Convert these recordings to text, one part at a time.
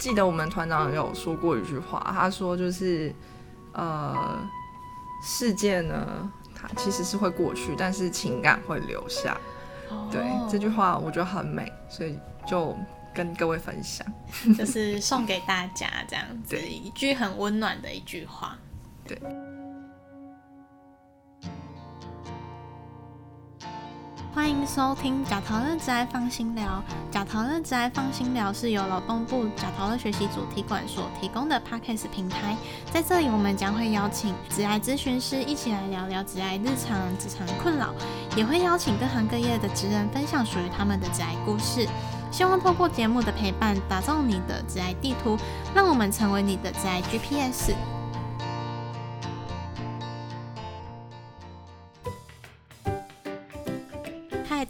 记得我们团长有说过一句话，他说就是呃，世界呢，它其实是会过去，但是情感会留下。对，这句话我觉得很美，所以就跟各位分享，就是送给大家这样子一句很温暖的一句话。对。欢迎收听假桃乐之爱放心聊。假桃乐之爱放心聊是由劳动部假桃乐学习主题馆所提供的 podcast 平台。在这里，我们将会邀请职爱咨询师一起来聊聊职爱日常、职场困扰，也会邀请各行各业的职人分享属于他们的职爱故事。希望透过节目的陪伴，打造你的职爱地图，让我们成为你的职爱 GPS。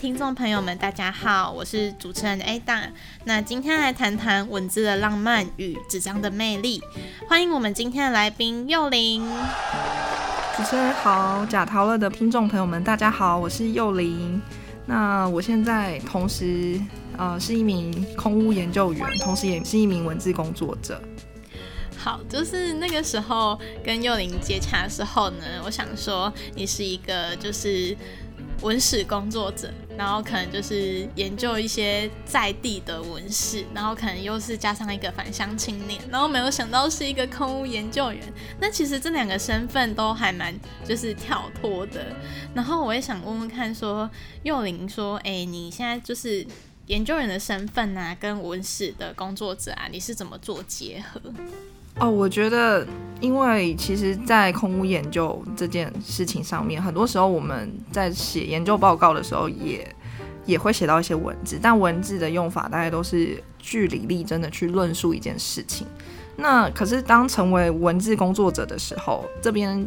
听众朋友们，大家好，我是主持人 Ada。那今天来谈谈文字的浪漫与纸张的魅力。欢迎我们今天的来宾幼玲。主持人好，假陶乐的听众朋友们，大家好，我是幼玲。那我现在同时呃是一名空屋研究员，同时也是一名文字工作者。好，就是那个时候跟幼玲接洽的时候呢，我想说你是一个就是。文史工作者，然后可能就是研究一些在地的文史，然后可能又是加上一个返乡青年，然后没有想到是一个空屋研究员。那其实这两个身份都还蛮就是跳脱的。然后我也想问问看，说幼玲说，哎，你现在就是研究员的身份啊，跟文史的工作者啊，你是怎么做结合？哦，我觉得，因为其实，在空屋研究这件事情上面，很多时候我们在写研究报告的时候，也也会写到一些文字，但文字的用法大概都是据理力争的去论述一件事情。那可是当成为文字工作者的时候，这边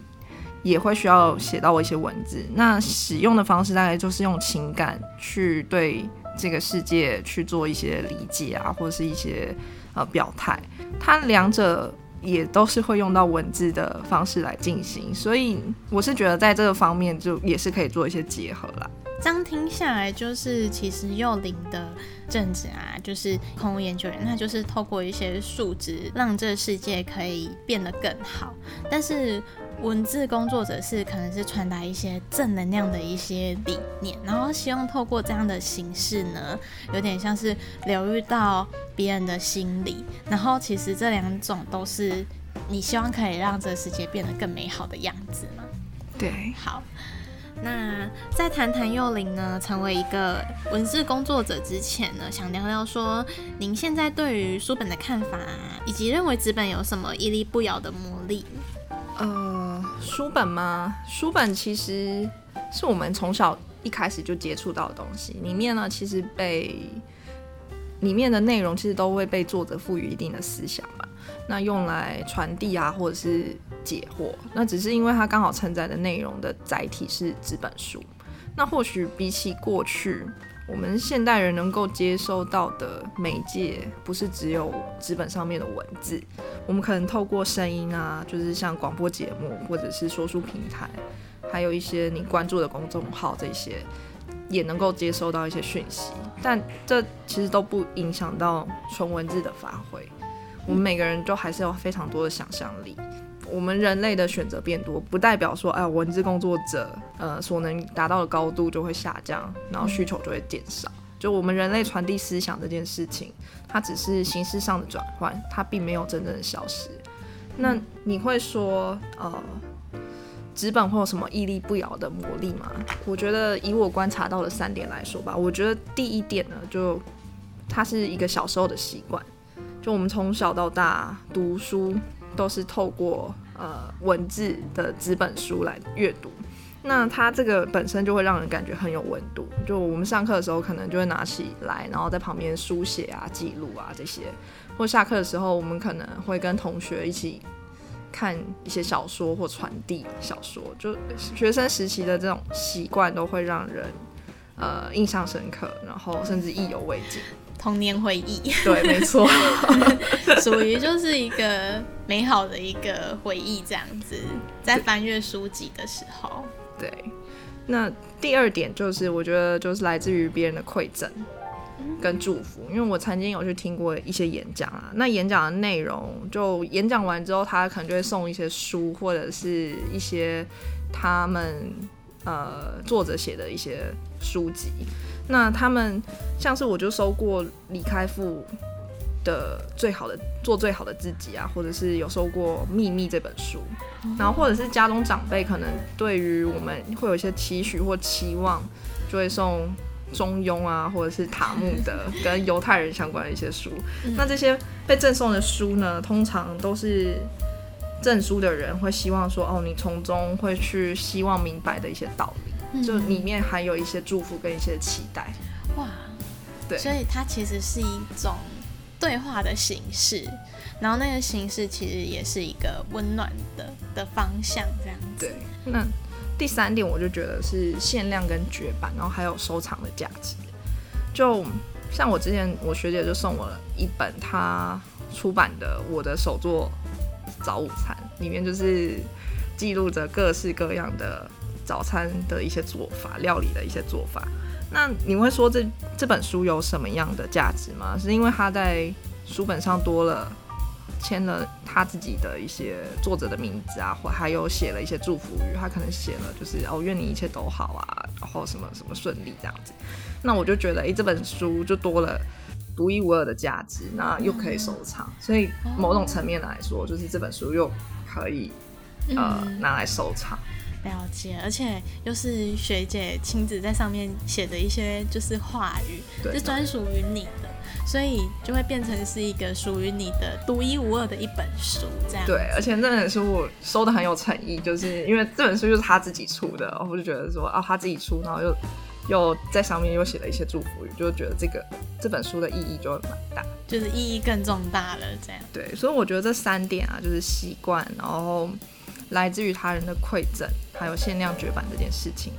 也会需要写到一些文字。那使用的方式大概就是用情感去对这个世界去做一些理解啊，或者是一些呃表态。它两者。也都是会用到文字的方式来进行，所以我是觉得在这个方面就也是可以做一些结合啦。这样听下来，就是其实幼龄的政治啊，就是空研究员，那就是透过一些数值让这个世界可以变得更好，但是。文字工作者是可能是传达一些正能量的一些理念，然后希望透过这样的形式呢，有点像是疗愈到别人的心理。然后其实这两种都是你希望可以让这个世界变得更美好的样子嘛？对。好，那在谈谈幼龄呢，成为一个文字工作者之前呢，想聊聊说您现在对于书本的看法，以及认为纸本有什么屹立不摇的魔力？呃，书本吗？书本其实是我们从小一开始就接触到的东西。里面呢，其实被里面的内容其实都会被作者赋予一定的思想吧。那用来传递啊，或者是解惑。那只是因为它刚好承载的内容的载体是纸本书。那或许比起过去。我们现代人能够接收到的媒介，不是只有纸本上面的文字，我们可能透过声音啊，就是像广播节目或者是说书平台，还有一些你关注的公众号这些，也能够接收到一些讯息。但这其实都不影响到纯文字的发挥。我们每个人都还是有非常多的想象力。我们人类的选择变多，不代表说，哎，文字工作者，呃，所能达到的高度就会下降，然后需求就会减少。就我们人类传递思想这件事情，它只是形式上的转换，它并没有真正的消失。那你会说，呃，纸本会有什么屹立不摇的魔力吗？我觉得以我观察到的三点来说吧，我觉得第一点呢，就它是一个小时候的习惯，就我们从小到大读书都是透过。呃，文字的纸本书来阅读，那它这个本身就会让人感觉很有温度。就我们上课的时候，可能就会拿起来，然后在旁边书写啊、记录啊这些。或下课的时候，我们可能会跟同学一起看一些小说或传递小说。就学生时期的这种习惯，都会让人呃印象深刻，然后甚至意犹未尽。童年回忆，对，没错，属于就是一个美好的一个回忆，这样子，在翻阅书籍的时候，对。那第二点就是，我觉得就是来自于别人的馈赠，跟祝福。因为我曾经有去听过一些演讲啊，那演讲的内容就演讲完之后，他可能就会送一些书或者是一些他们呃作者写的一些书籍。那他们像是我就收过李开复的最好的做最好的自己啊，或者是有收过秘密这本书，然后或者是家中长辈可能对于我们会有一些期许或期望，就会送中庸啊，或者是塔木的跟犹太人相关的一些书。那这些被赠送的书呢，通常都是赠书的人会希望说，哦，你从中会去希望明白的一些道理，就里面还有一些祝福跟一些期待。哇，对，所以它其实是一种。对话的形式，然后那个形式其实也是一个温暖的的方向，这样子。对，那第三点我就觉得是限量跟绝版，然后还有收藏的价值。就像我之前我学姐就送我了一本她出版的《我的手作早午餐》，里面就是记录着各式各样的早餐的一些做法、料理的一些做法。那你会说这这本书有什么样的价值吗？是因为他在书本上多了签了他自己的一些作者的名字啊，或还有写了一些祝福语，他可能写了就是哦愿你一切都好啊，然后什么什么顺利这样子。那我就觉得哎这本书就多了独一无二的价值，那又可以收藏，所以某种层面来说，就是这本书又可以呃拿来收藏。了解，而且又是学姐亲自在上面写的一些就是话语，是专属于你的，所以就会变成是一个属于你的独一无二的一本书，这样。对，而且这本书我收的很有诚意，就是因为这本书就是他自己出的，我就觉得说啊，他自己出，然后又又在上面又写了一些祝福语，就觉得这个这本书的意义就蛮大，就是意义更重大了，这样。对，所以我觉得这三点啊，就是习惯，然后。来自于他人的馈赠，还有限量绝版这件事情，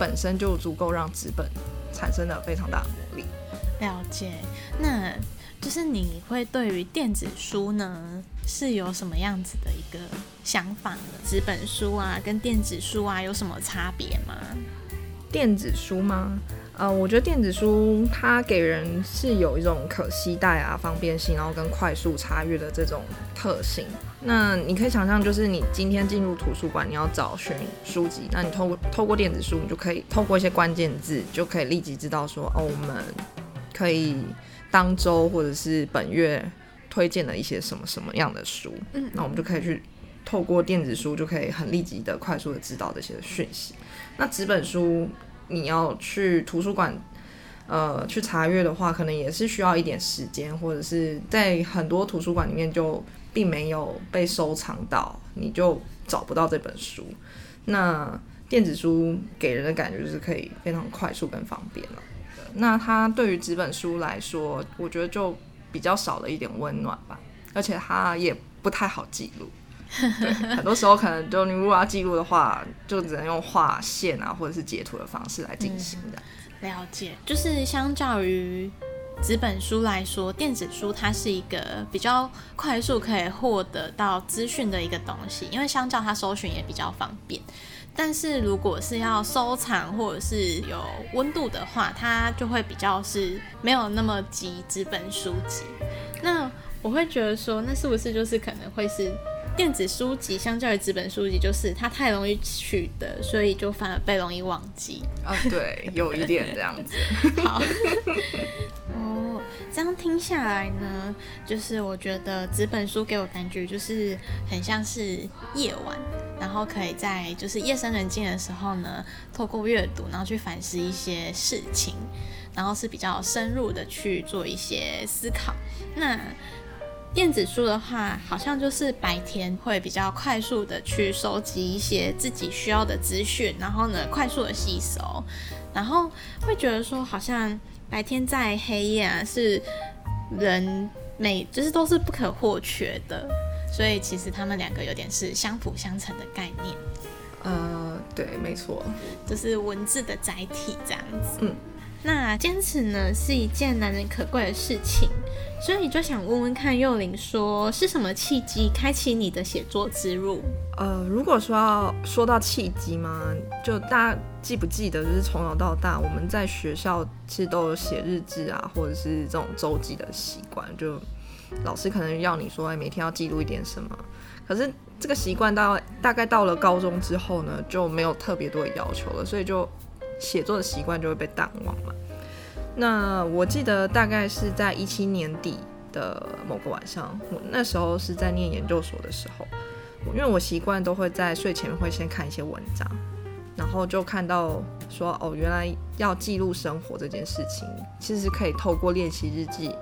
本身就足够让纸本产生了非常大的魔力。了解，那就是你会对于电子书呢是有什么样子的一个想法呢？纸本书啊，跟电子书啊有什么差别吗？电子书吗？呃，我觉得电子书它给人是有一种可携带啊、方便性，然后跟快速查阅的这种特性。那你可以想象，就是你今天进入图书馆，你要找寻书籍，那你透过透过电子书，你就可以透过一些关键字，就可以立即知道说，哦，我们可以当周或者是本月推荐了一些什么什么样的书。嗯，那我们就可以去透过电子书，就可以很立即的、快速的知道这些讯息。那纸本书。你要去图书馆，呃，去查阅的话，可能也是需要一点时间，或者是在很多图书馆里面就并没有被收藏到，你就找不到这本书。那电子书给人的感觉就是可以非常快速跟方便了。那它对于纸本书来说，我觉得就比较少了一点温暖吧，而且它也不太好记录。对，很多时候可能就你如果要记录的话，就只能用画线啊，或者是截图的方式来进行的。了解，就是相较于纸本书来说，电子书它是一个比较快速可以获得到资讯的一个东西，因为相较它搜寻也比较方便。但是如果是要收藏或者是有温度的话，它就会比较是没有那么急纸本书籍。那我会觉得说，那是不是就是可能会是？电子书籍相较于纸本书籍，就是它太容易取得，所以就反而被容易忘记。啊，对，有一点这样子。好，哦，这样听下来呢，就是我觉得纸本书给我感觉就是很像是夜晚，然后可以在就是夜深人静的时候呢，透过阅读，然后去反思一些事情，然后是比较深入的去做一些思考。那电子书的话，好像就是白天会比较快速的去收集一些自己需要的资讯，然后呢，快速的吸收，然后会觉得说，好像白天在黑夜啊，是人每就是都是不可或缺的，所以其实他们两个有点是相辅相成的概念。呃，对，没错，就是文字的载体这样子。嗯。那坚持呢是一件难能可贵的事情，所以就想问问看幼玲说，是什么契机开启你的写作之路？呃，如果说要说到契机嘛，就大家记不记得，就是从小到大我们在学校其实都有写日志啊，或者是这种周记的习惯，就老师可能要你说，哎，每天要记录一点什么。可是这个习惯到大概到了高中之后呢，就没有特别多的要求了，所以就写作的习惯就会被淡忘了。那我记得大概是在一七年底的某个晚上，我那时候是在念研究所的时候。因为我习惯都会在睡前会先看一些文章，然后就看到说哦，原来要记录生活这件事情，其实可以透过练习日记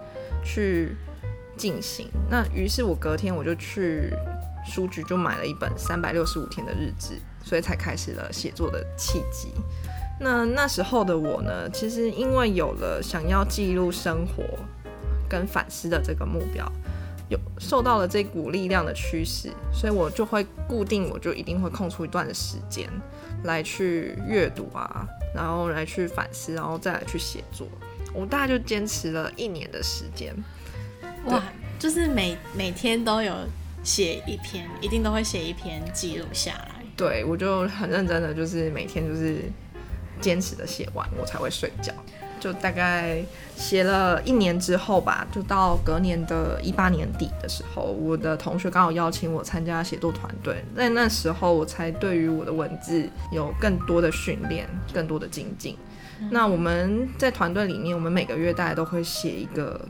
去进行。那于是我隔天我就去书局就买了一本三百六十五天的日志，所以才开始了写作的契机。那那时候的我呢，其实因为有了想要记录生活跟反思的这个目标。有受到了这股力量的驱使，所以我就会固定，我就一定会空出一段的时间来去阅读啊，然后来去反思，然后再来去写作。我大概就坚持了一年的时间。哇，就是每每天都有写一篇，一定都会写一篇记录下来。对，我就很认真的，就是每天就是坚持的写完，我才会睡觉。就大概写了一年之后吧，就到隔年的一八年底的时候，我的同学刚好邀请我参加写作团队，在那时候我才对于我的文字有更多的训练，更多的精进。那我们在团队里面，我们每个月大家都会写一个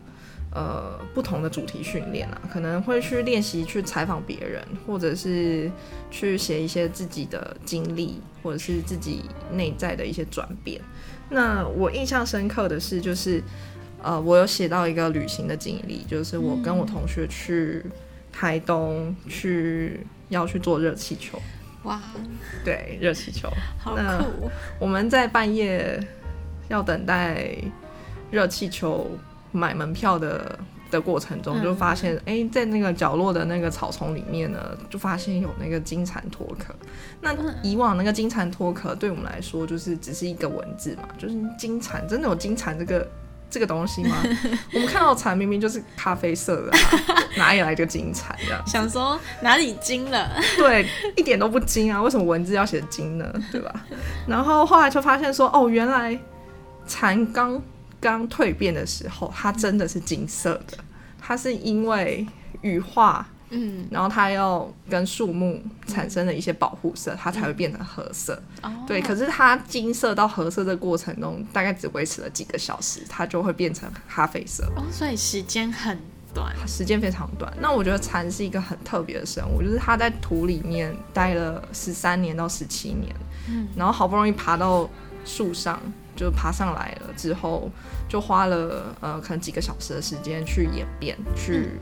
呃不同的主题训练啊，可能会去练习去采访别人，或者是去写一些自己的经历，或者是自己内在的一些转变。那我印象深刻的是，就是呃，我有写到一个旅行的经历，就是我跟我同学去台东去要去做热气球。哇，对，热气球，好酷！我们在半夜要等待热气球买门票的。的过程中就发现，哎，在那个角落的那个草丛里面呢，就发现有那个金蝉脱壳。那以往那个金蝉脱壳对我们来说，就是只是一个文字嘛，就是金蝉真的有金蝉这个这个东西吗？我们看到蝉明明就是咖啡色的，哪里来的金蝉？这样想说哪里金了？对，一点都不金啊！为什么文字要写金呢？对吧？然后后来就发现说，哦，原来蝉刚。刚蜕变的时候，它真的是金色的。它是因为羽化，嗯，然后它要跟树木产生了一些保护色，它才会变成褐色。哦，对。可是它金色到褐色的过程中，大概只维持了几个小时，它就会变成咖啡色。哦，所以时间很短，时间非常短。那我觉得蚕是一个很特别的生物，就是它在土里面待了十三年到十七年，嗯，然后好不容易爬到树上。就爬上来了之后，就花了呃可能几个小时的时间去演变，去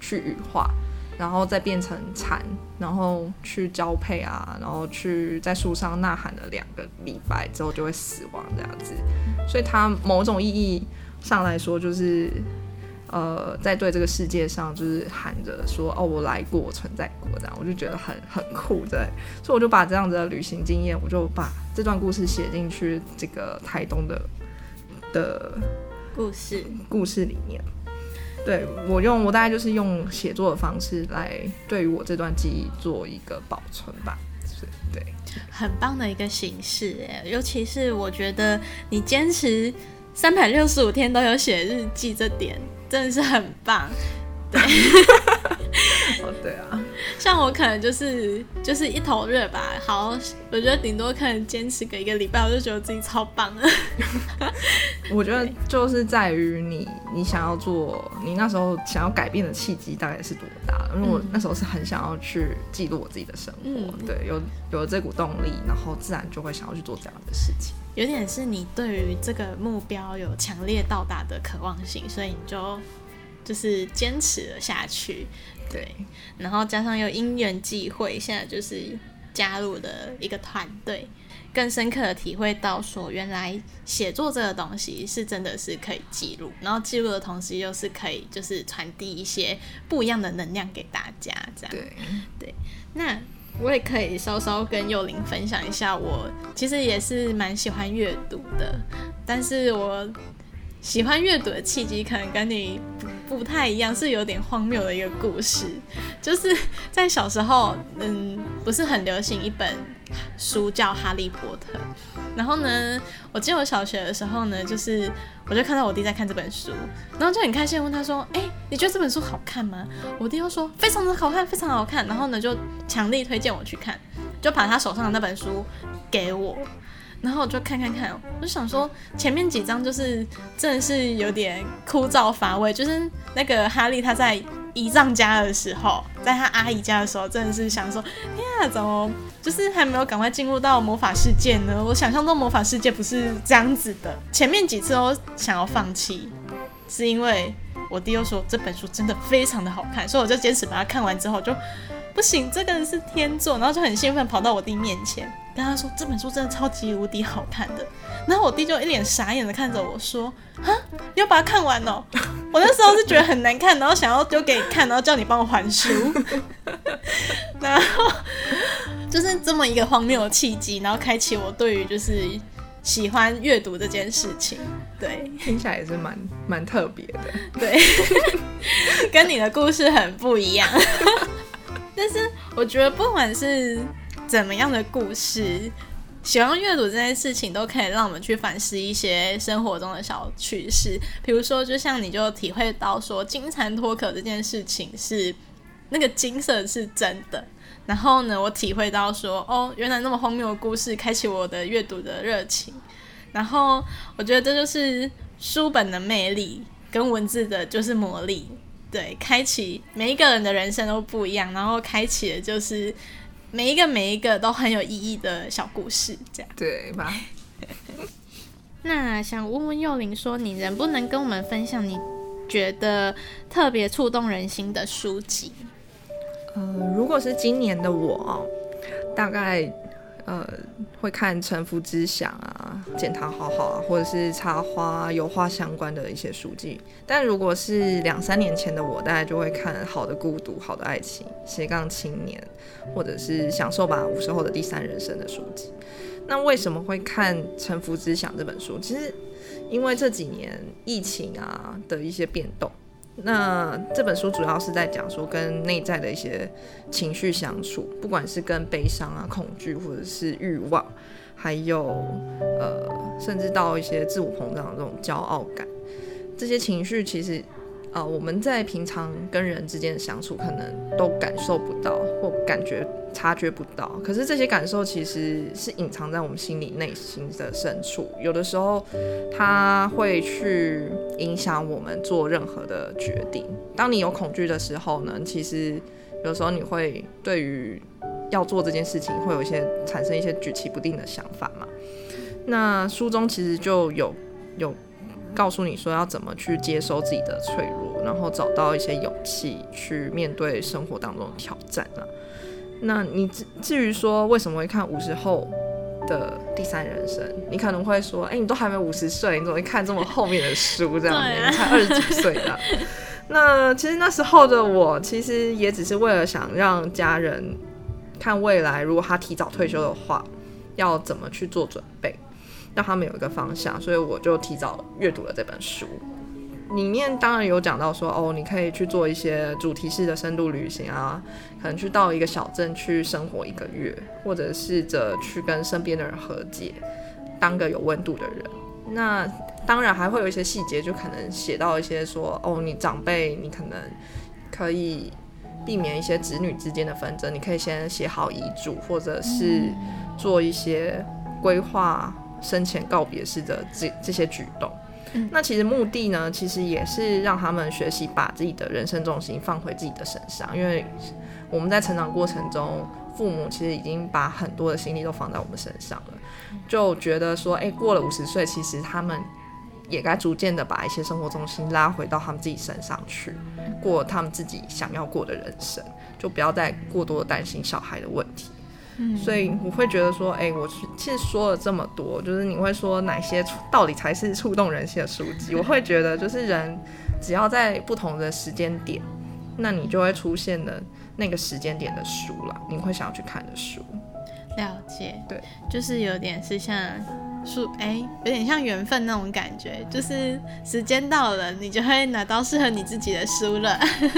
去羽化，然后再变成蝉，然后去交配啊，然后去在树上呐喊了两个礼拜之后就会死亡这样子。所以它某种意义上来说，就是呃在对这个世界上就是喊着说哦我来过，我存在过这样，我就觉得很很酷对。所以我就把这样子的旅行经验，我就把。这段故事写进去，这个台东的的故事故事里面，对我用我大概就是用写作的方式来对于我这段记忆做一个保存吧，是，对，很棒的一个形式哎，尤其是我觉得你坚持三百六十五天都有写日记，这点真的是很棒，对。哦，对啊，像我可能就是就是一头热吧。好，我觉得顶多可能坚持个一个礼拜，我就觉得自己超棒了。我觉得就是在于你，你想要做，你那时候想要改变的契机大概是多大？因为我那时候是很想要去记录我自己的生活，对，有有了这股动力，然后自然就会想要去做这样的事情。有点是你对于这个目标有强烈到达的渴望性，所以你就就是坚持了下去。对，然后加上又因缘际会，现在就是加入了一个团队，更深刻的体会到说，原来写作这个东西是真的是可以记录，然后记录的同时又是可以就是传递一些不一样的能量给大家，这样。对对。那我也可以稍稍跟幼林分享一下，我其实也是蛮喜欢阅读的，但是我喜欢阅读的契机可能跟你不不太一样，是有点荒谬的一个故事，就是在小时候，嗯，不是很流行一本书叫《哈利波特》，然后呢，我记得我小学的时候呢，就是我就看到我弟在看这本书，然后就很开心问他说：“哎、你觉得这本书好看吗？”我弟又说：“非常的好看，非常好看。”然后呢，就强力推荐我去看，就把他手上的那本书给我，然后我就看看看，我就想说前面几章就是真的是有点枯燥乏味，就是那个哈利他在姨丈家的时候，在他阿姨家的时候，真的是想说，天啊，怎么就是还没有赶快进入到魔法世界呢？我想象中魔法世界不是这样子的，前面几次都想要放弃，是因为我弟又说这本书真的非常的好看，所以我就坚持把它看完之后就不行，这个是天作，然后就很兴奋跑到我弟面前跟他说这本书真的超级无敌好看的，然后我弟就一脸傻眼的看着我说，哈，你要把它看完哦。我那时候是觉得很难看，然后想要丢给你看，然后叫你帮我还书，然后就是这么一个荒谬的契机，然后开启我对于就是喜欢阅读这件事情。对听起来也是蛮蛮特别的。对，跟你的故事很不一样。但是我觉得不管是怎么样的故事，喜欢阅读这件事情，都可以让我们去反思一些生活中的小趣事。比如说，就像你就体会到说金蝉脱壳这件事情是那个金色是真的。然后呢，我体会到说，哦，原来那么荒谬的故事开启我的阅读的热情。然后我觉得这就是书本的魅力，跟文字的就是魔力。对，开启每一个人的人生都不一样，然后开启的就是每一个每一个都很有意义的小故事，这样。对吧？那想问问幼玲说，你能不能跟我们分享你觉得特别触动人心的书籍？呃，如果是今年的我哦，大概呃会看《沉浮之想》啊，《简堂好好》啊，或者是插花、油画相关的一些书籍。但如果是两三年前的我，大概就会看《好的孤独》《好的爱情》《斜杠青年》，或者是《享受吧五十后的第三人生》的书籍。那为什么会看《沉浮之想》这本书？其实因为这几年疫情啊的一些变动。那这本书主要是在讲说跟内在的一些情绪相处，不管是跟悲伤啊、恐惧，或者是欲望，还有呃，甚至到一些自我膨胀的这种骄傲感，这些情绪其实呃我们在平常跟人之间的相处，可能都感受不到或感觉察觉不到。可是这些感受其实是隐藏在我们心里内心的深处，有的时候它会去影响我们做任何的决定。当你有恐惧的时候呢，其实有时候你会对于要做这件事情会有一些产生一些举棋不定的想法嘛。那书中其实就有有告诉你说要怎么去接收自己的脆弱，然后找到一些勇气去面对生活当中的挑战啊。那你至至于说为什么会看五十后的第三人生，你可能会说，哎、你都还没五十岁，你怎么会看这么后面的书？这样你才二十几岁的。那其实那时候的我，其实也只是为了想让家人看未来，如果他提早退休的话，要怎么去做准备，让他们有一个方向，所以我就提早阅读了这本书。里面当然有讲到说，哦，你可以去做一些主题式的深度旅行啊，可能去到一个小镇去生活一个月，或者试着去跟身边的人和解，当个有温度的人。那当然还会有一些细节，就可能写到一些说，哦，你长辈，你可能可以避免一些子女之间的纷争，你可以先写好遗嘱，或者是做一些规划生前告别式的这这些举动。那其实目的呢，其实也是让他们学习把自己的人生重心放回自己的身上，因为我们在成长过程中，父母其实已经把很多的心力都放在我们身上了，就觉得说，哎、过了五十岁，其实他们也该逐渐的把一些生活重心拉回到他们自己身上去，过他们自己想要过的人生，就不要再过多的担心小孩的问题。所以我会觉得说，哎、我其实说了这么多，就是你会说哪些触到底才是触动人心的书籍？我会觉得，就是人只要在不同的时间点那你就会出现的那个时间点的书了，你会想要去看的书。了解，对，就是有点是像书，哎、有点像缘分那种感觉，就是时间到了，你就会拿到适合你自己的书了。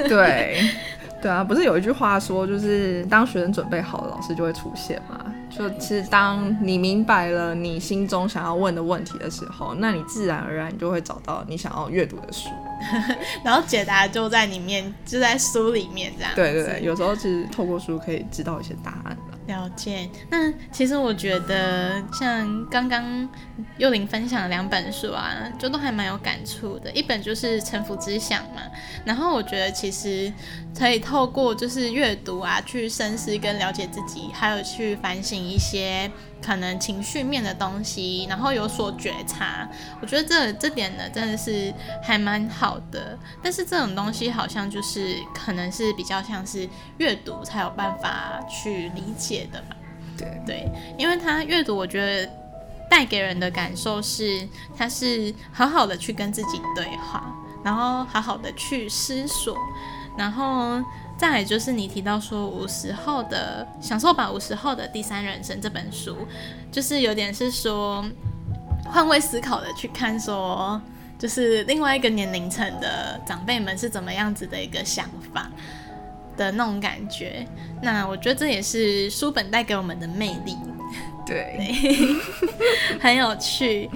对，对啊，不是有一句话说，就是当学生准备好了，老师就会出现嘛。就其实当你明白了你心中想要问的问题的时候，那你自然而然你就会找到你想要阅读的书。然后解答就在里面，就在书里面这样。对对对，有时候其实透过书可以知道一些答案了。解。那其实我觉得，像刚刚幼林分享的两本书啊，就都还蛮有感触的。一本就是《沉浮之想》嘛，然后我觉得其实可以透过就是阅读啊，去深思跟了解自己，还有去反省一些可能情绪面的东西，然后有所觉察。我觉得这这点呢，真的是还蛮好的。但是这种东西好像就是可能是比较像是阅读才有办法去理解的吧。对对，因为他阅读，我觉得带给人的感受是，他是好好的去跟自己对话，然后好好的去思索，然后再来就是你提到说五十后的享受吧，五十后的第三人生这本书，就是有点是说换位思考的去看说。就是另外一个年龄层的长辈们是怎么样子的一个想法的那种感觉，那我觉得这也是书本带给我们的魅力，对，很有趣。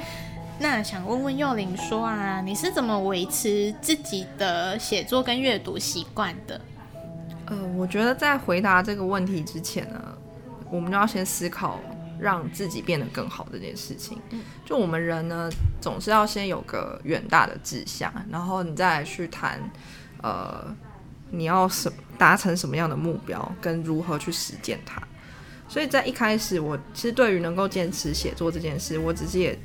那想问问幼玲说啊，你是怎么维持自己的写作跟阅读习惯的？呃，我觉得在回答这个问题之前呢，我们就要先思考让自己变得更好这件事情。就我们人呢，总是要先有个远大的志向，然后你再去谈，呃，你要什达成什么样的目标，跟如何去实践它。所以在一开始，我其实对于能够坚持写作这件事，我只是也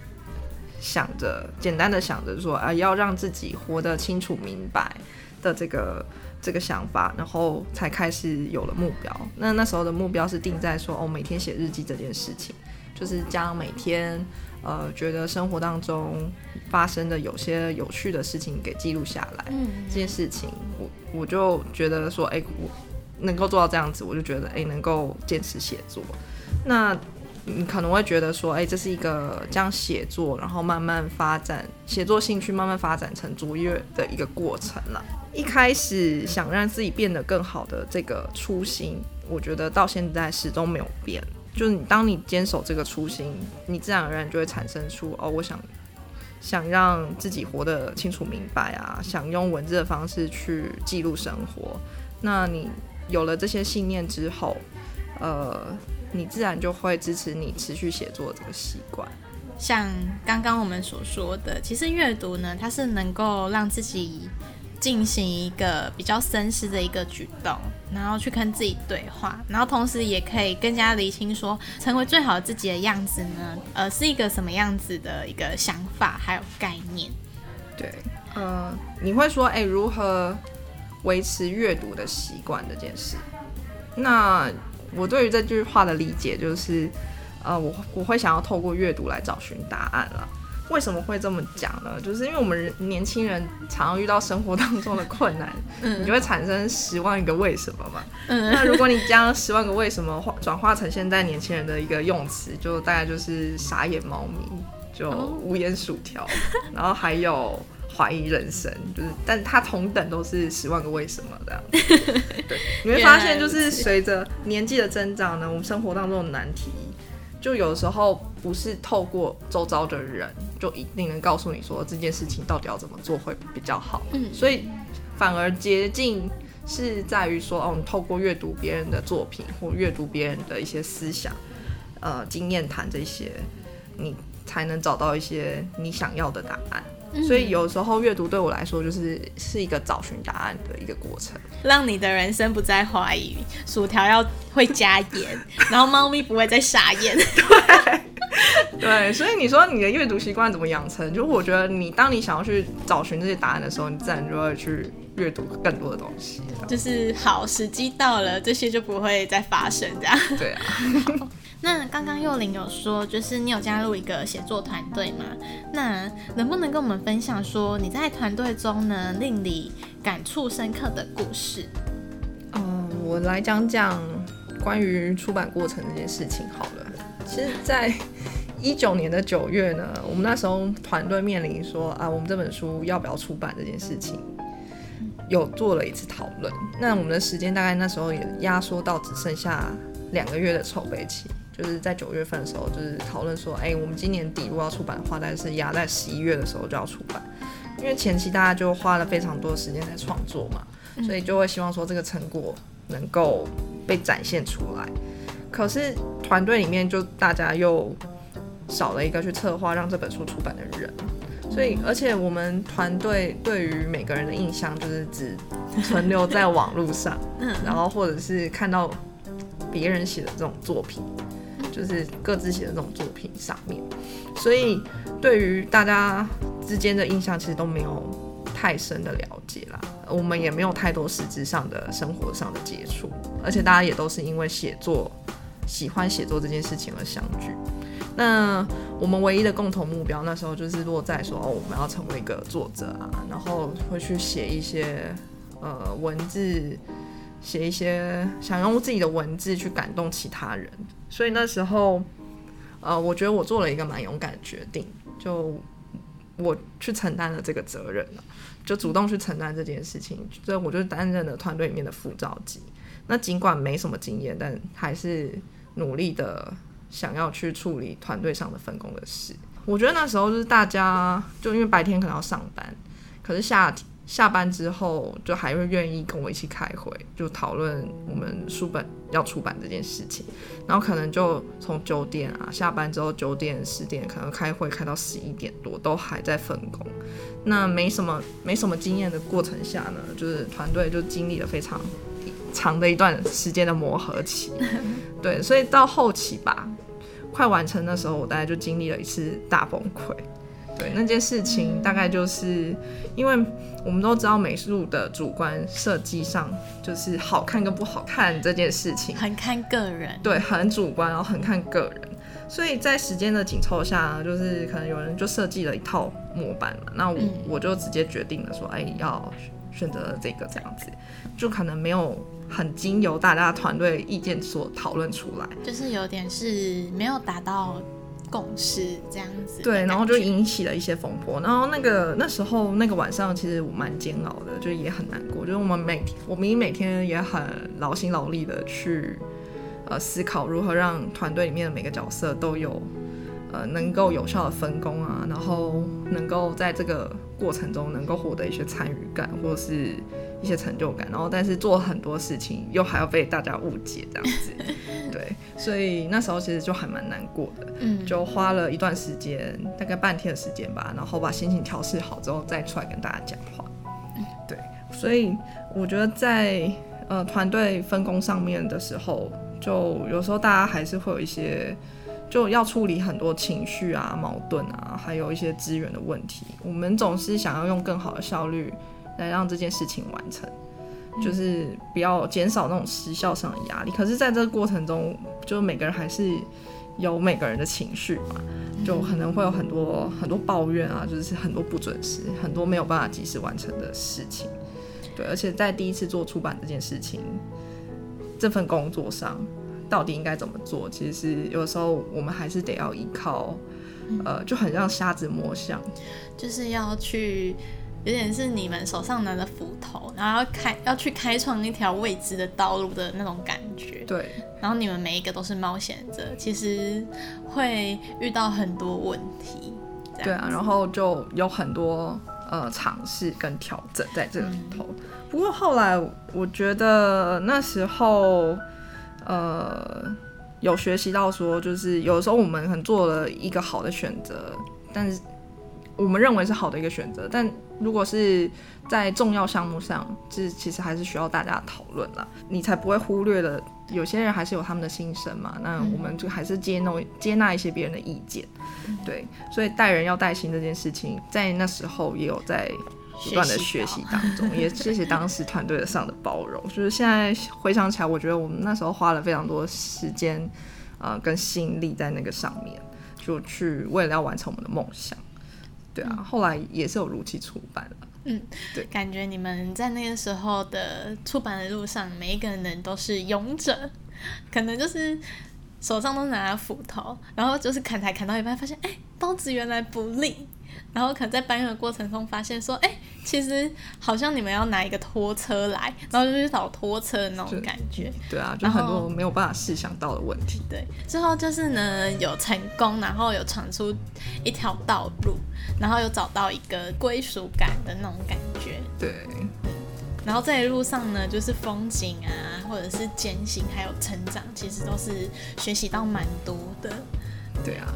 想着简单的想着说啊，要让自己活得清楚明白的这个这个想法，然后才开始有了目标。那那时候的目标是定在说哦，每天写日记这件事情，就是将每天呃觉得生活当中发生的有些有趣的事情给记录下来。嗯，这件事情，我我就觉得说，哎、我能够做到这样子，我就觉得，哎、能够坚持写作。那你可能会觉得说，哎、这是一个将写作，然后慢慢发展写作兴趣，慢慢发展成卓越的一个过程了。一开始想让自己变得更好的这个初心，我觉得到现在始终没有变。就是你当你坚守这个初心，你自然而然就会产生出哦，我想想让自己活得清楚明白啊，想用文字的方式去记录生活。那你有了这些信念之后，呃，你自然就会支持你持续写作这个习惯。像刚刚我们所说的，其实阅读呢，它是能够让自己进行一个比较深思的一个举动，然后去跟自己对话，然后同时也可以更加理清说，成为最好自己的样子呢，呃，是一个什么样子的一个想法还有概念。对，呃，你会说，哎、如何维持阅读的习惯这件事？那我对于这句话的理解就是，呃，我我会想要透过阅读来找寻答案了。为什么会这么讲呢？就是因为我们人年轻人常常遇到生活当中的困难，嗯你就会产生十万个为什么嘛。嗯那如果你将十万个为什么化转化成现在年轻人的一个用词，就大概就是傻眼猫咪，就哦无眼薯条，然后还有怀疑人生，就是，但它同等都是十万个为什么这样。对，你会发现就是随着年纪的增长呢，我们生活当中的难题，就有时候不是透过周遭的人就一定能告诉你说这件事情到底要怎么做会比较好。嗯所以反而捷径是在于说，哦，你透过阅读别人的作品或阅读别人的一些思想、呃经验谈这些，你才能找到一些你想要的答案。所以有时候阅读对我来说，就是是一个找寻答案的一个过程。让你的人生不再怀疑，薯条要会加盐，然后猫咪不会再傻眼。对，对所以你说你的阅读习惯怎么养成？就我觉得你当你想要去找寻这些答案的时候，你自然就会去阅读更多的东西。就是好，时机到了，这些就不会再发生这样。对啊，那刚刚幼玲有说，就是你有加入一个写作团队嘛？那能不能跟我们分享说，你在团队中呢，令你感触深刻的故事。嗯，我来讲讲关于出版过程这件事情好了。其实，在一九年的九月呢，我们那时候团队面临说啊，我们这本书要不要出版这件事情，有做了一次讨论。那我们的时间大概那时候也压缩到只剩下两个月的筹备期，就是在九月份的时候，就是讨论说，哎，我们今年底如果要出版的话，但是压在十一月的时候就要出版，因为前期大家就花了非常多的时间在创作嘛，所以就会希望说这个成果能够被展现出来。可是团队里面就大家又少了一个去策划让这本书出版的人，所以而且我们团队对于每个人的印象就是只存留在网络上，然后或者是看到别人写的这种作品，就是各自写的这种作品上面，所以对于大家之间的印象其实都没有太深的了解啦，我们也没有太多实质上的生活上的接触，而且大家也都是因为写作。喜欢写作这件事情而相聚，那我们唯一的共同目标那时候就是落在说，哦，我们要成为一个作者啊，然后会去写一些呃文字，写一些想用自己的文字去感动其他人。所以那时候，呃，我觉得我做了一个蛮勇敢的决定，就我去承担了这个责任了，就主动去承担这件事情，所以我就担任了团队里面的副召集。那尽管没什么经验，但还是。努力的想要去处理团队上的分工的事，我觉得那时候就是大家就因为白天可能要上班，可是下下班之后就还会愿意跟我一起开会，就讨论我们书本要出版这件事情，然后可能就从九点啊下班之后九点十点可能开会开到十一点多都还在分工，那没什么没什么经验的过程下呢，就是团队就经历了非常。长的一段时间的磨合期，对，所以到后期吧，快完成的时候，我大概就经历了一次大崩溃。对，那件事情大概就是因为我们都知道美术的主观设计上就是好看跟不好看这件事情，很看个人，对，很主观，然后很看个人。所以在时间的紧凑下，就是可能有人就设计了一套模板嘛，那我我就直接决定了说，哎，要选择这个这样子，就可能没有。很经由大家团队意见所讨论出来，就是有点是没有达到共识这样子。对，然后就引起了一些风波。然后那个那时候那个晚上其实我蛮煎熬的，就也很难过。就是我们每天，我们每天也很劳心劳力的去呃思考如何让团队里面的每个角色都有呃能够有效的分工啊，然后能够在这个过程中能够获得一些参与感，或者是。一些成就感，然后但是做很多事情又还要被大家误解这样子，对，所以那时候其实就还蛮难过的，嗯，就花了一段时间，大概半天的时间吧，然后把心情调试好之后再出来跟大家讲话，对，所以我觉得在呃团队分工上面的时候，就有时候大家还是会有一些就要处理很多情绪啊、矛盾啊，还有一些资源的问题，我们总是想要用更好的效率。来让这件事情完成，就是不要减少那种时效上的压力。可是，在这个过程中，就每个人还是有每个人的情绪嘛，就可能会有很多很多抱怨啊，就是很多不准时，很多没有办法及时完成的事情。对，而且在第一次做出版这件事情，这份工作上到底应该怎么做？其实有时候我们还是得要依靠，呃，就很像瞎子摸象，就是要去。有点是你们手上拿着斧头，然后要开要去开创一条未知的道路的那种感觉。对。然后你们每一个都是冒险者，其实会遇到很多问题。对啊，然后就有很多呃尝试跟调整在这里头。不过后来我觉得那时候呃有学习到说，就是有时候我们很做了一个好的选择，但是。我们认为是好的一个选择，但如果是在重要项目上，这其实还是需要大家讨论了，你才不会忽略了有些人还是有他们的心声嘛。那我们就还是接纳接纳一些别人的意见，对。所以带人要带心这件事情，在那时候也有在不断的学习当中，也谢谢当时团队的上的包容。就是现在回想起来，我觉得我们那时候花了非常多时间，呃，跟心力在那个上面，就去为了要完成我们的梦想。对啊，后来也是有如期出版了。嗯，对。感觉你们在那个时候的出版的路上，每一个人都是勇者，可能就是手上都拿着斧头，然后就是砍柴砍到一半，发现哎、刀子原来不利，然后可能在搬运的过程中发现说，哎、其实好像你们要拿一个拖车来，然后就去找拖车的那种感觉。对啊，就很多没有办法试想到的问题。对，之后就是呢有成功，然后有闯出一条道路，然后有找到一个归属感的那种感觉。对，然后这一路上呢，就是风景啊，或者是艰辛，还有成长，其实都是学习到蛮多的。对啊，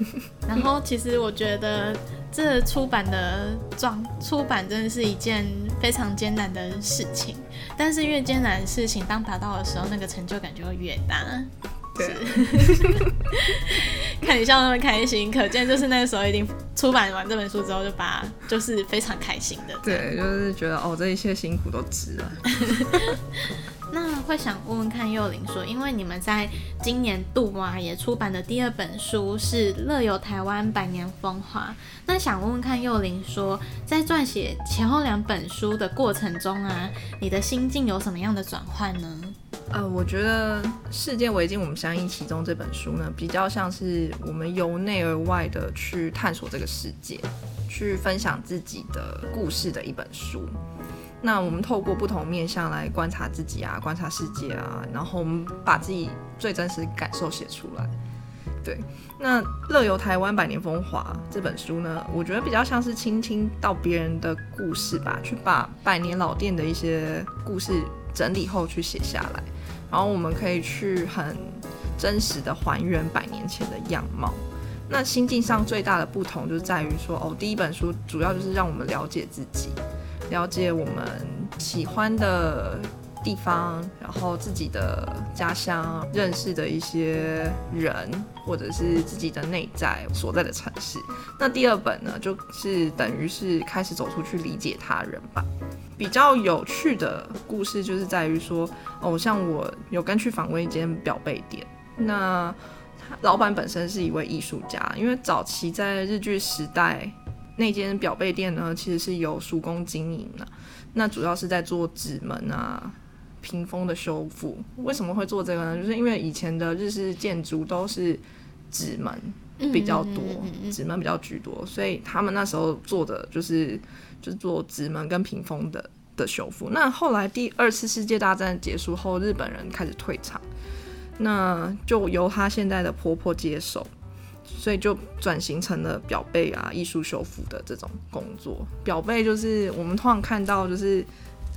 然后其实我觉得这出版的状出版真的是一件非常艰难的事情，但是越艰难的事情，当达到的时候，那个成就感就会越大。对啊，看你笑那么开心，可见就是那个时候已经出版完这本书之后，就把就是非常开心的。对，就是觉得哦，这一切辛苦都值了。那会想问问看幼玲说，因为你们在今年度啊也出版的第二本书是《乐游台湾百年风华》，那想问问看幼玲说，在撰写前后两本书的过程中啊，你的心境有什么样的转换呢？呃，我觉得《世界围巾我们相依其中》这本书呢，比较像是我们由内而外的去探索这个世界，去分享自己的故事的一本书。那我们透过不同面向来观察自己啊，观察世界啊，然后我们把自己最真实感受写出来。对，那《乐游台湾百年风华》这本书呢，我觉得比较像是倾听到别人的故事吧，去把百年老店的一些故事整理后去写下来，然后我们可以去很真实的还原百年前的样貌。那心境上最大的不同就在于说，哦，第一本书主要就是让我们了解自己，了解我们喜欢的地方，然后自己的家乡，认识的一些人，或者是自己的内在所在的城市。那第二本呢，就是等于是开始走出去理解他人吧。比较有趣的故事就是在于说，哦，像我有跟去访问一间表贝店，那老板本身是一位艺术家，因为早期在日剧时代，那间表贝店呢，其实是由叔公经营的，那主要是在做纸门啊、屏风的修复。为什么会做这个呢？就是因为以前的日式建筑都是纸门比较多，纸门比较居多，所以他们那时候做的就是就是做纸门跟屏风的的修复。那后来第二次世界大战结束后，日本人开始退场，那就由他现在的婆婆接手。所以就转型成了表背啊、艺术修复的这种工作。表背就是我们通常看到，就是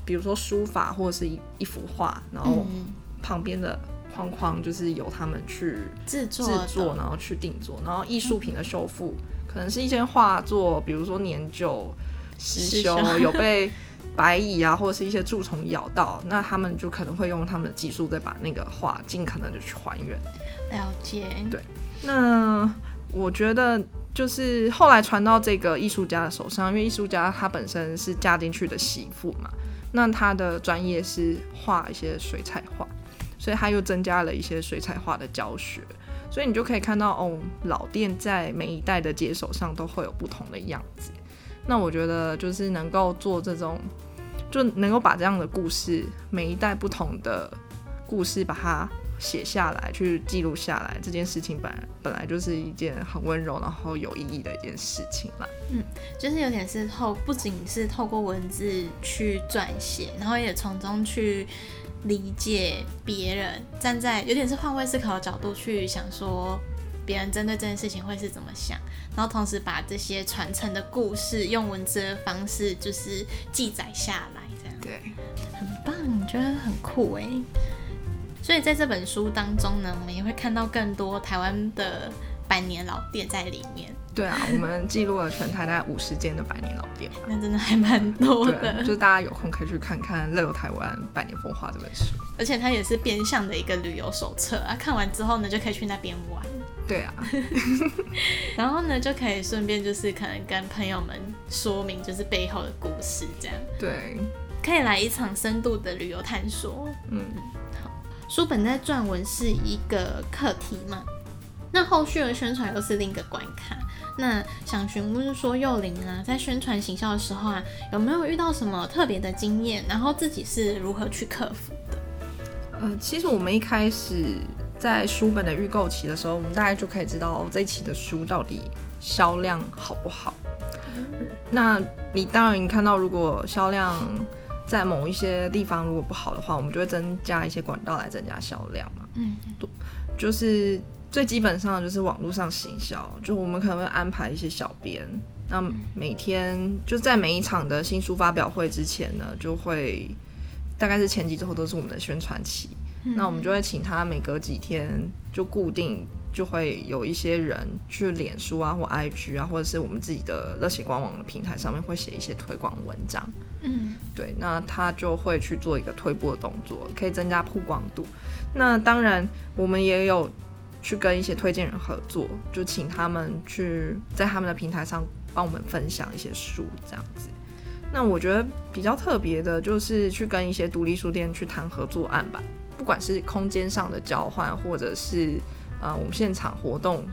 比如说书法或者是一一幅画，然后嗯。旁边的框框就是由他们去制作制作，然后去定做，然后艺术品的修复，可能是一些画作，比如说年久，失修 有被白蚁啊或者是一些蛀虫咬到，那他们就可能会用他们的技术再把那个画尽可能的去还原。了解，对。那我觉得就是后来传到这个艺术家的手上，因为艺术家他本身是嫁进去的媳妇嘛，那他的专业是画一些水彩画，所以他又增加了一些水彩画的教学，所以你就可以看到哦，老店在每一代的接手上都会有不同的样子。那我觉得就是能够做这种，就能够把这样的故事，每一代不同的故事，把它写下来，去记录下来，这件事情本来本来就是一件很温柔，然后有意义的一件事情啦。就是有点是透，不仅是透过文字去撰写，然后也从中去理解别人，站在有点是换位思考的角度去想说，别人针对这件事情会是怎么想，然后同时把这些传承的故事用文字的方式就是记载下来，这样对，很棒，我觉得很酷哎。所以在这本书当中呢，我们也会看到更多台湾的百年老店在里面，对啊，我们记录了全台大概五十间的百年老店吧。那真的还蛮多，的。就是大家有空可以去看看《乐游台湾百年风华》这本书。而且它也是变相的一个旅游手册啊，看完之后呢，就可以去那边玩，对啊，然后呢，就可以顺便就是可能跟朋友们说明就是背后的故事，这样对，可以来一场深度的旅游探索。嗯，书本在撰文是一个课题嘛，那后续的宣传又是另一个关卡。那想询问说，幼林啊，在宣传行销的时候啊，有没有遇到什么特别的经验？然后自己是如何去克服的？呃，其实我们一开始在书本的预购期的时候，我们大概就可以知道这一期的书到底销量好不好。那你当然，你看到如果销量在某一些地方如果不好的话，我们就会增加一些管道来增加销量嘛。嗯，就是最基本上就是网络上行销，就我们可能会安排一些小编，那每天就在每一场的新书发表会之前呢，就会大概是前几周都是我们的宣传期，那我们就会请他每隔几天就固定。就会有一些人去脸书啊，或 IG 啊，或者是我们自己的热血官网的平台上面会写一些推广文章。嗯，对，那他就会去做一个推播的动作，可以增加曝光度。那当然，我们也有去跟一些推荐人合作，就请他们去在他们的平台上帮我们分享一些书，这样子。那我觉得比较特别的就是去跟一些独立书店去谈合作案吧，不管是空间上的交换，或者是。啊，我们现场活动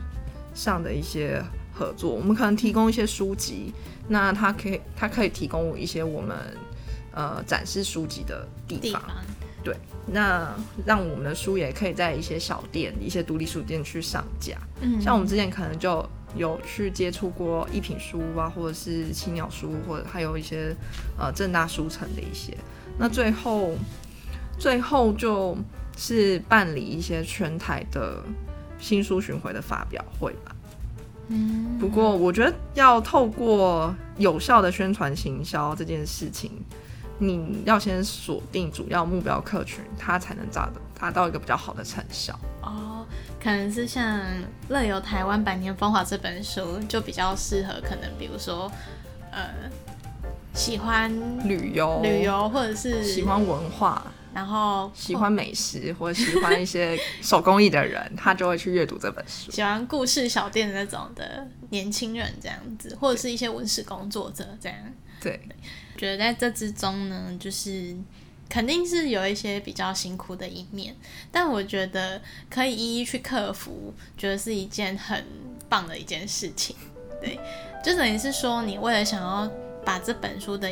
上的一些合作，我们可能提供一些书籍，那他可以，他可以提供一些我们呃展示书籍的地方，对，那让我们的书也可以在一些小店、一些独立书店去上架。嗯，像我们之前可能就有去接触过一品书啊，或者是青鸟书，或者还有一些呃正大书城的一些，那最后最后就是办理一些全台的。新书巡回的发表会吧，嗯，不过我觉得要透过有效的宣传行销这件事情，你要先锁定主要目标客群，它才能达达到一个比较好的成效。哦，可能是像《乐游台湾百年风华》这本书就比较适合，可能比如说，呃，喜欢旅游、旅游或者是喜欢文化。然后喜欢美食或者喜欢一些手工艺的人，他就会去阅读这本书。喜欢故事小店那种的年轻人这样子，或者是一些文史工作者这样。对，觉得在这之中呢，就是肯定是有一些比较辛苦的一面，但我觉得可以一一去克服，觉得是一件很棒的一件事情。对，就等于是说，你为了想要把这本书的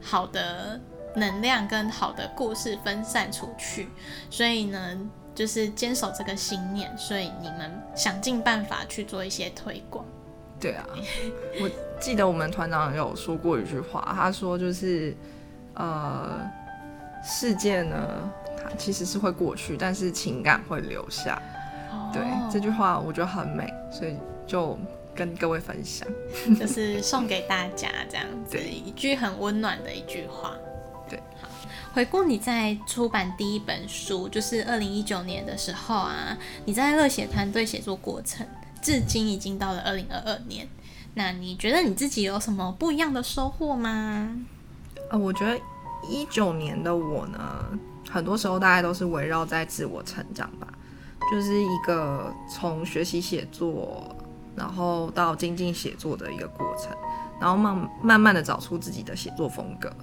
好的。能量跟好的故事分散出去，所以呢，就是坚守这个信念，所以你们想尽办法去做一些推广。对啊，我记得我们团长有说过一句话，他说就是呃，事件呢，它其实是会过去，但是情感会留下。对，这句话我觉得很美，所以就跟各位分享，就是送给大家这样子一句很温暖的一句话。对，好，回顾你在出版第一本书，就是二零一九年的时候啊，你在热血团队写作过程，至今已经到了二零二二年，那你觉得你自己有什么不一样的收获吗？呃，我觉得一九年的我呢，很多时候大概都是围绕在自我成长吧，就是一个从学习写作，然后到精进写作的一个过程，然后慢慢慢的找出自己的写作风格。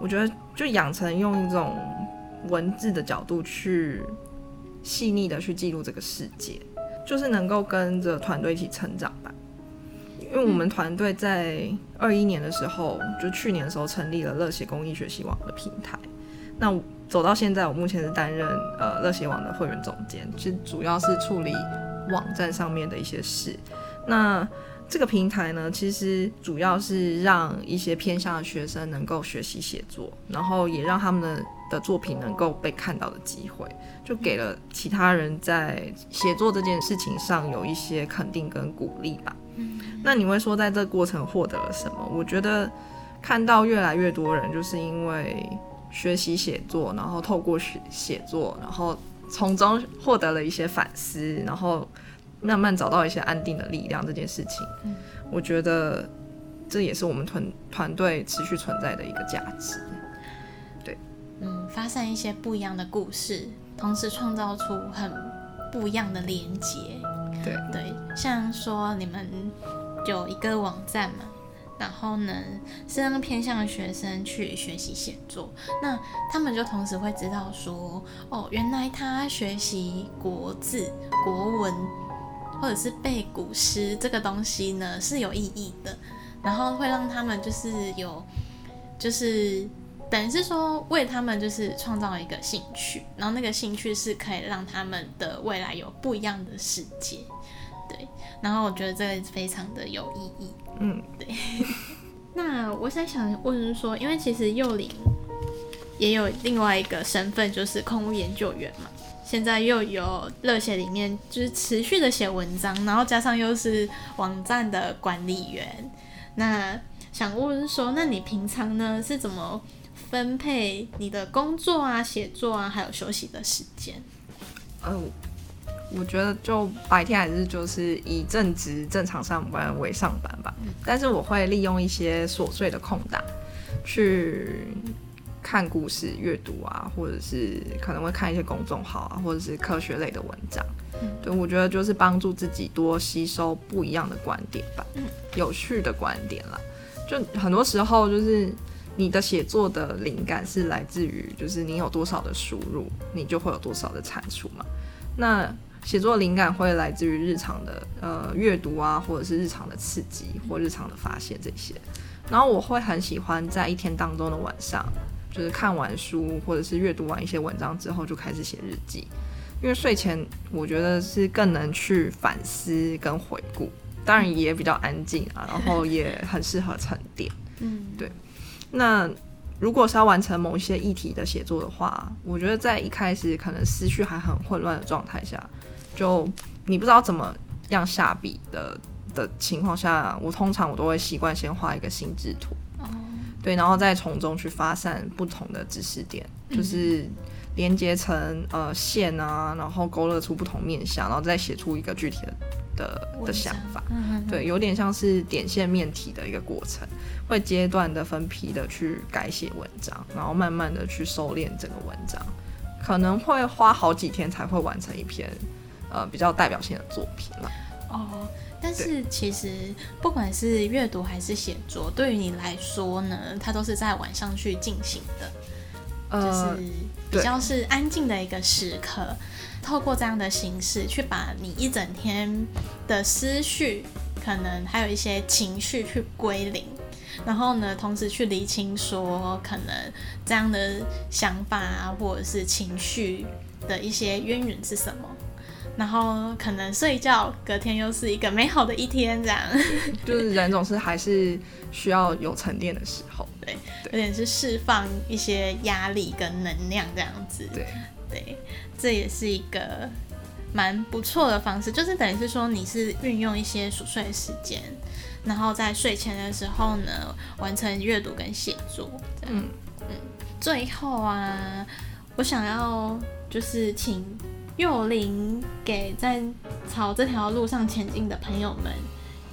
我觉得就养成用一种文字的角度去细腻的去记录这个世界，就是能够跟着团队一起成长吧。因为我们团队在二一年的时候，就去年的时候成立了乐协公益学习网的平台。那走到现在，我目前是担任呃乐协网的会员总监，其实主要是处理网站上面的一些事。那这个平台呢，其实主要是让一些偏向的学生能够学习写作，然后也让他们的的作品能够被看到的机会，就给了其他人在写作这件事情上有一些肯定跟鼓励吧。那你会说在这过程获得了什么？我觉得看到越来越多人就是因为学习写作，然后透过写写作，然后从中获得了一些反思，然后。慢慢找到一些安定的力量，这件事情，我觉得这也是我们团团队持续存在的一个价值。对，嗯，发散一些不一样的故事，同时创造出很不一样的连接。对对，像说你们有一个网站嘛，然后呢是让偏向学生去学习写作，那他们就同时会知道说，哦，原来他学习国字、国文。或者是背古诗这个东西呢是有意义的，然后会让他们就是有，就是等于是说为他们就是创造一个兴趣，然后那个兴趣是可以让他们的未来有不一样的世界，对，然后我觉得这个非常的有意义，嗯，对。那我在想问说，因为其实幼龄也有另外一个身份，就是空屋研究员嘛。现在又有热血里面就是持续的写文章，然后加上又是网站的管理员。那想问说，那你平常呢是怎么分配你的工作啊、写作啊，还有休息的时间？呃，我觉得就白天还是就是以正职正常上班为上班吧，但是我会利用一些琐碎的空档去。看故事、阅读啊，或者是可能会看一些公众号啊，或者是科学类的文章。对，我觉得就是帮助自己多吸收不一样的观点吧，嗯有趣的观点啦。就很多时候，就是你的写作的灵感是来自于，就是你有多少的输入，你就会有多少的产出嘛。那写作灵感会来自于日常的呃阅读啊，或者是日常的刺激或日常的发现这些。然后我会很喜欢在一天当中的晚上。就是看完书或者是阅读完一些文章之后，就开始写日记。因为睡前我觉得是更能去反思跟回顾，当然也比较安静啊，然后也很适合沉淀。嗯，对。那如果是要完成某一些议题的写作的话，我觉得在一开始可能思绪还很混乱的状态下，就你不知道怎么样下笔的的情况下，我通常我都会习惯先画一个心智图。对，然后再从中去发散不同的知识点，就是连接成呃线啊，然后勾勒出不同面相，然后再写出一个具体的的的想法。对，有点像是点线面体的一个过程，会阶段的分批的去改写文章，然后慢慢的去收敛整个文章，可能会花好几天才会完成一篇呃比较代表性的作品了。哦。但是其实不管是阅读还是写作，对于你来说呢，它都是在晚上去进行的，就是比较是安静的一个时刻。透过这样的形式去把你一整天的思绪，可能还有一些情绪去归零，然后呢，同时去厘清说可能这样的想法啊，或者是情绪的一些渊源是什么。然后可能睡觉，隔天又是一个美好的一天，这样。就是人总是还是需要有沉淀的时候，对，有点是释放一些压力跟能量这样子。对，对，这也是一个蛮不错的方式，就是等于是说你是运用一些熟睡的时间，然后在睡前的时候呢，完成阅读跟写作。嗯嗯。最后啊，我想要就是请。幼龄给在朝这条路上前进的朋友们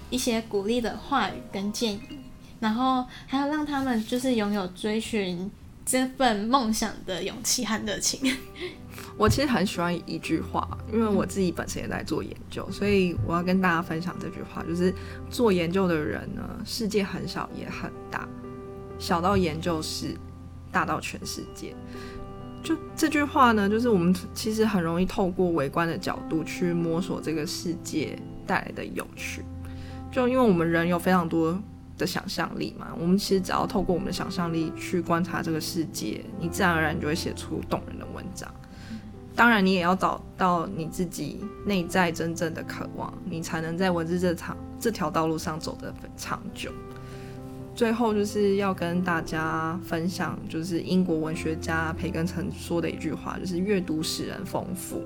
一些鼓励的话语跟建议，然后还要让他们就是拥有追寻这份梦想的勇气和热情。我其实很喜欢一句话，因为我自己本身也在做研究，所以我要跟大家分享这句话，就是做研究的人呢，世界很小也很大，小到研究室，大到全世界。就这句话呢，就是我们其实很容易透过围观的角度去摸索这个世界带来的有趣。就因为我们人有非常多的想象力嘛，我们其实只要透过我们的想象力去观察这个世界，你自然而然就会写出动人的文章。当然，你也要找到你自己内在真正的渴望，你才能在文字这场这条道路上走得长久。最后就是要跟大家分享，就是英国文学家培根曾说的一句话，就是阅读使人丰富，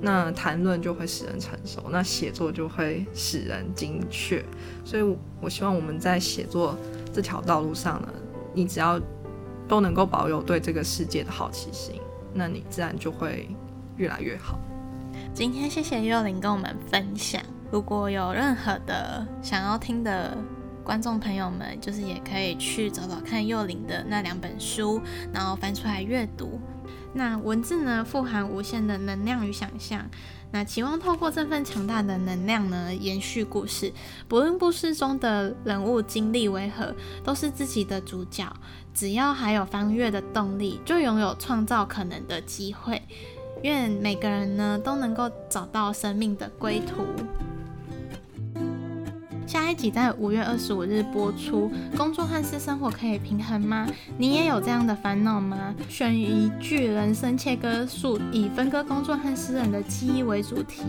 那谈论就会使人成熟，那写作就会使人精确。所以，我希望我们在写作这条道路上呢，你只要都能够保有对这个世界的好奇心，那你自然就会越来越好。今天谢谢幽灵跟我们分享，如果有任何的想要听的。观众朋友们，就是也可以去找找看幼龄的那两本书，然后翻出来阅读。那文字呢，富含无限的能量与想象。那期望透过这份强大的能量呢，延续故事。不论故事中的人物经历为何，都是自己的主角。只要还有翻阅的动力，就拥有创造可能的机会。愿每个人呢，都能够找到生命的归途。下一集在五月二十五日播出。工作和私生活可以平衡吗？你也有这样的烦恼吗？选一句人生切割术，以分割工作和私人的记忆为主题，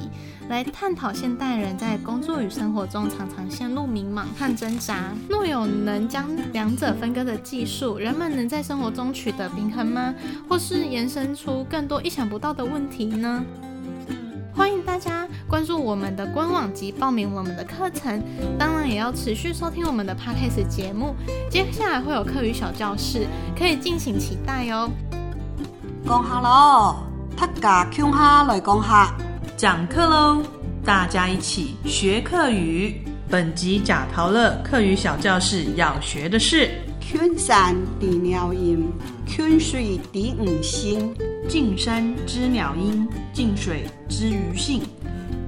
来探讨现代人在工作与生活中常常陷入迷茫和挣扎。若有能将两者分割的技术，人们能在生活中取得平衡吗？或是延伸出更多意想不到的问题呢？欢迎大家关注我们的官网及报名我们的课程，当然也要持续收听我们的 podcast 节目。接下来会有课余小教室，可以敬请期待哦。讲下喽，大家听下来讲下，讲课喽！大家一起学课语。本集贾陶乐课余小教室要学的是：群山知鸟音，群水知鱼性。近山知鸟音，近水知鱼性。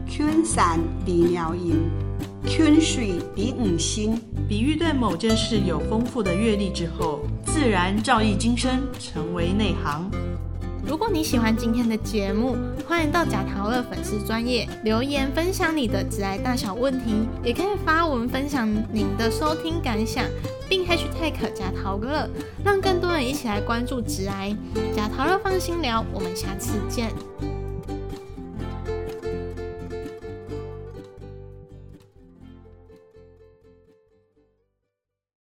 群山知鸟音，群水知鱼性。比喻对某件事有丰富的阅历之后，自然造诣精深，成为内行。如果你喜欢今天的节目，欢迎到贾桃乐粉丝专业留言分享你的直癌大小问题，也可以发文分享您的收听感想，并 #hashtag 贾陶乐，让更多人一起来关注直癌。贾桃乐放心聊，我们下次见。